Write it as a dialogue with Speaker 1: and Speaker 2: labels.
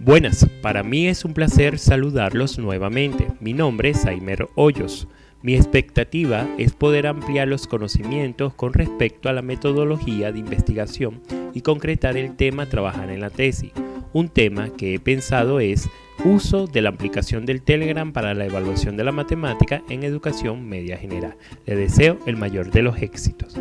Speaker 1: Buenas, para mí es un placer saludarlos nuevamente. Mi nombre es Aimer Hoyos. Mi expectativa es poder ampliar los conocimientos con respecto a la metodología de investigación y concretar el tema trabajar en la tesis. Un tema que he pensado es uso de la aplicación del Telegram para la evaluación de la matemática en educación media general. Le deseo el mayor de los éxitos.